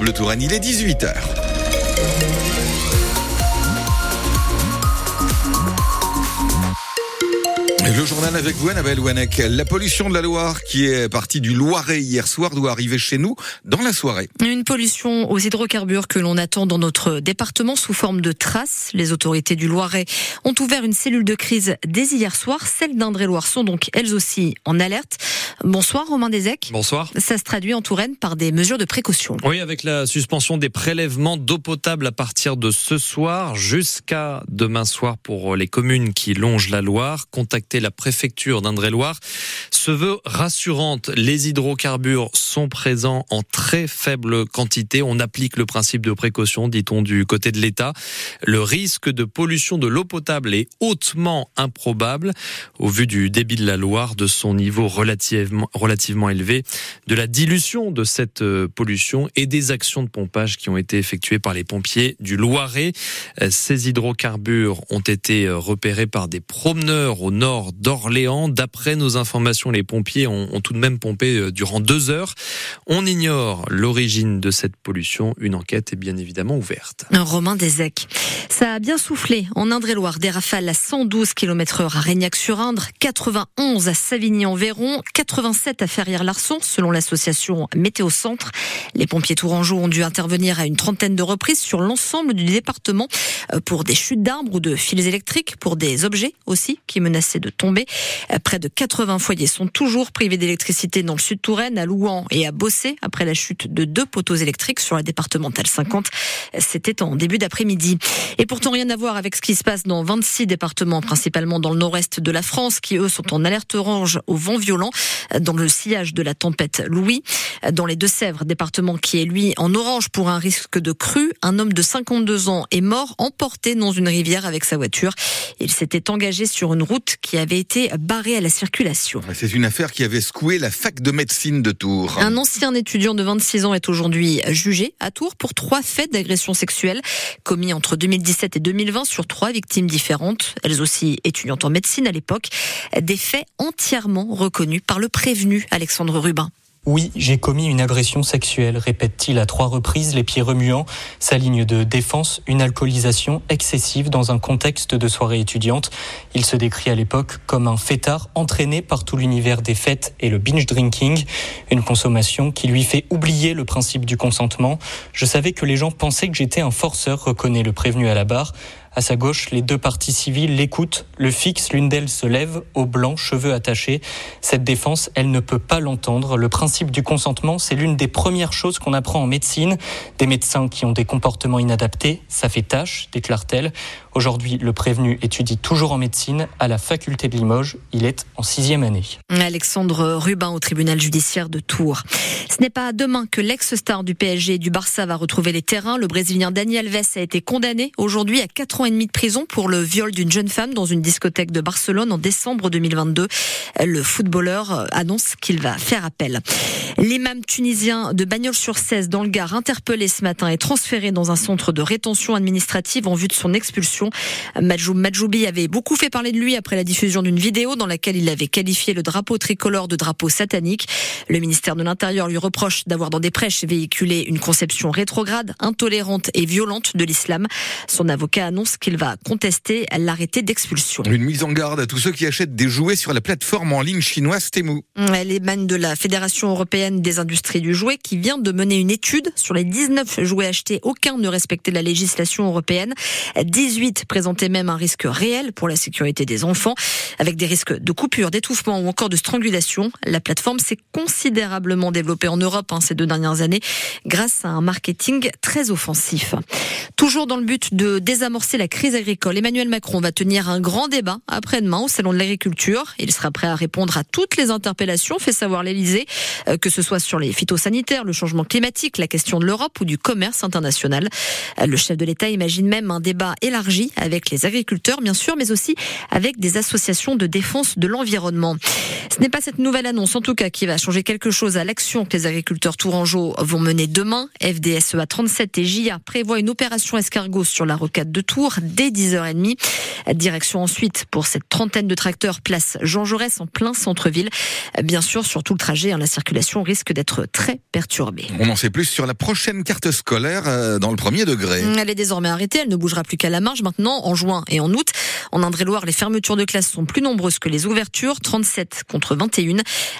Bleu Touraine, il est 18h. Le journal avec vous, Annabelle Wanek. La pollution de la Loire, qui est partie du Loiret hier soir, doit arriver chez nous dans la soirée. Une pollution aux hydrocarbures que l'on attend dans notre département sous forme de traces. Les autorités du Loiret ont ouvert une cellule de crise dès hier soir. Celles d'Indre-et-Loire sont donc elles aussi en alerte. Bonsoir Romain Desec. Bonsoir. Ça se traduit en Touraine par des mesures de précaution. Oui, avec la suspension des prélèvements d'eau potable à partir de ce soir jusqu'à demain soir pour les communes qui longent la Loire. Contactez la préfecture d'Indre-et-Loire se veut rassurante. Les hydrocarbures sont présents en très faible quantité. On applique le principe de précaution, dit-on du côté de l'État. Le risque de pollution de l'eau potable est hautement improbable au vu du débit de la Loire, de son niveau relativement relativement, élevé, de la dilution de cette euh, pollution et des actions de pompage qui ont été effectuées par les pompiers du Loiret. Euh, ces hydrocarbures ont été euh, repérés par des promeneurs au nord d'Orléans. D'après nos informations, les pompiers ont, ont, tout de même pompé durant deux heures. On ignore l'origine de cette pollution. Une enquête est bien évidemment ouverte. Romain Desec. Ça a bien soufflé en Indre-et-Loire. Des rafales à 112 km heure à Régnac-sur-Indre, 91 à Savigny-en-Véron, 87 à Ferrières-Larson, selon l'association Météo Centre. Les pompiers tourangeaux ont dû intervenir à une trentaine de reprises sur l'ensemble du département euh, pour des chutes d'arbres ou de fils électriques, pour des objets aussi qui menaçaient de Euh, près de 80 foyers sont toujours privés d'électricité dans le sud Touraine, à Louan et à Bossé, après la chute de deux poteaux électriques sur la départementale 50. C'était en début d'après-midi. Et pourtant rien à voir avec ce qui se passe dans 26 départements, principalement dans le nord-est de la France, qui eux sont en alerte orange au vent violent dans le sillage de la tempête Louis. Dans les Deux-Sèvres, département qui est lui en orange pour un risque de crue, un homme de 52 ans est mort emporté dans une rivière avec sa voiture. Il s'était engagé sur une route qui avait été barrée à la circulation. C'est une affaire qui avait secoué la fac de médecine de Tours. Un ancien étudiant de 26 ans est aujourd'hui jugé à Tours pour trois faits d'agression sexuelle commis entre 2017 et 2020 sur trois victimes différentes, elles aussi étudiantes en médecine à l'époque. Des faits entièrement reconnus par le prévenu Alexandre Rubin. Oui, j'ai commis une agression sexuelle, répète-t-il à trois reprises, les pieds remuants. Sa ligne de défense, une alcoolisation excessive dans un contexte de soirée étudiante. Il se décrit à l'époque comme un fêtard entraîné par tout l'univers des fêtes et le binge drinking, une consommation qui lui fait oublier le principe du consentement. Je savais que les gens pensaient que j'étais un forceur, reconnaît le prévenu à la barre. À sa gauche, les deux parties civiles l'écoutent, le fixent, l'une d'elles se lève, au blanc, cheveux attachés. Cette défense, elle ne peut pas l'entendre. Le principe du consentement, c'est l'une des premières choses qu'on apprend en médecine. Des médecins qui ont des comportements inadaptés, ça fait tâche, déclare-t-elle. Aujourd'hui, le prévenu étudie toujours en médecine à la faculté de Limoges. Il est en sixième année. Alexandre Rubin au tribunal judiciaire de Tours. Ce n'est pas demain que l'ex-star du PSG et du Barça va retrouver les terrains. Le Brésilien Daniel Alves a été condamné aujourd'hui à 4 ans et demi de prison pour le viol d'une jeune femme dans une discothèque de Barcelone en décembre 2022. Le footballeur annonce qu'il va faire appel. L'imam tunisien de Bagnols-sur-Cèze dans le Gard interpellé ce matin est transféré dans un centre de rétention administrative en vue de son expulsion. Madjoubi avait beaucoup fait parler de lui après la diffusion d'une vidéo dans laquelle il avait qualifié le drapeau tricolore de drapeau satanique. Le ministère de l'Intérieur lui reproche d'avoir dans des prêches véhiculé une conception rétrograde, intolérante et violente de l'islam. Son avocat annonce qu'il va contester l'arrêté d'expulsion. Une mise en garde à tous ceux qui achètent des jouets sur la plateforme en ligne chinoise Temu. Elle émane de la Fédération européenne des industries du jouet qui vient de mener une étude sur les 19 jouets achetés. Aucun ne respectait la législation européenne. 18 présentaient même un risque réel pour la sécurité des enfants, avec des risques de coupure, d'étouffement ou encore de strangulation. La plateforme s'est considérablement développée en Europe hein, ces deux dernières années grâce à un marketing très offensif. Toujours dans le but de désamorcer la crise agricole, Emmanuel Macron va tenir un grand débat après-demain au Salon de l'Agriculture. Il sera prêt à répondre à toutes les interpellations, fait savoir l'Elysée, euh, que ce soit sur les phytosanitaires, le changement climatique, la question de l'Europe ou du commerce international. Euh, le chef de l'État imagine même un débat élargi avec les agriculteurs, bien sûr, mais aussi avec des associations de défense de l'environnement. Ce n'est pas cette nouvelle annonce, en tout cas, qui va changer quelque chose à l'action que les agriculteurs tourangeaux vont mener demain. FDSEA 37 et JIA prévoient une opération escargot sur la rocade de Tours. Dès 10h30. Direction ensuite pour cette trentaine de tracteurs place Jean Jaurès en plein centre-ville. Bien sûr, sur tout le trajet, hein, la circulation risque d'être très perturbée. On en sait plus sur la prochaine carte scolaire euh, dans le premier degré. Elle est désormais arrêtée, elle ne bougera plus qu'à la marge maintenant en juin et en août. En Indre-et-Loire, les fermetures de classes sont plus nombreuses que les ouvertures, 37 contre 21.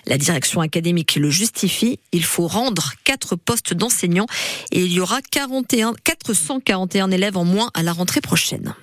La direction académique le justifie, il faut rendre quatre postes d'enseignants et il y aura 41, 441 élèves en moins à la rentrée prochaine.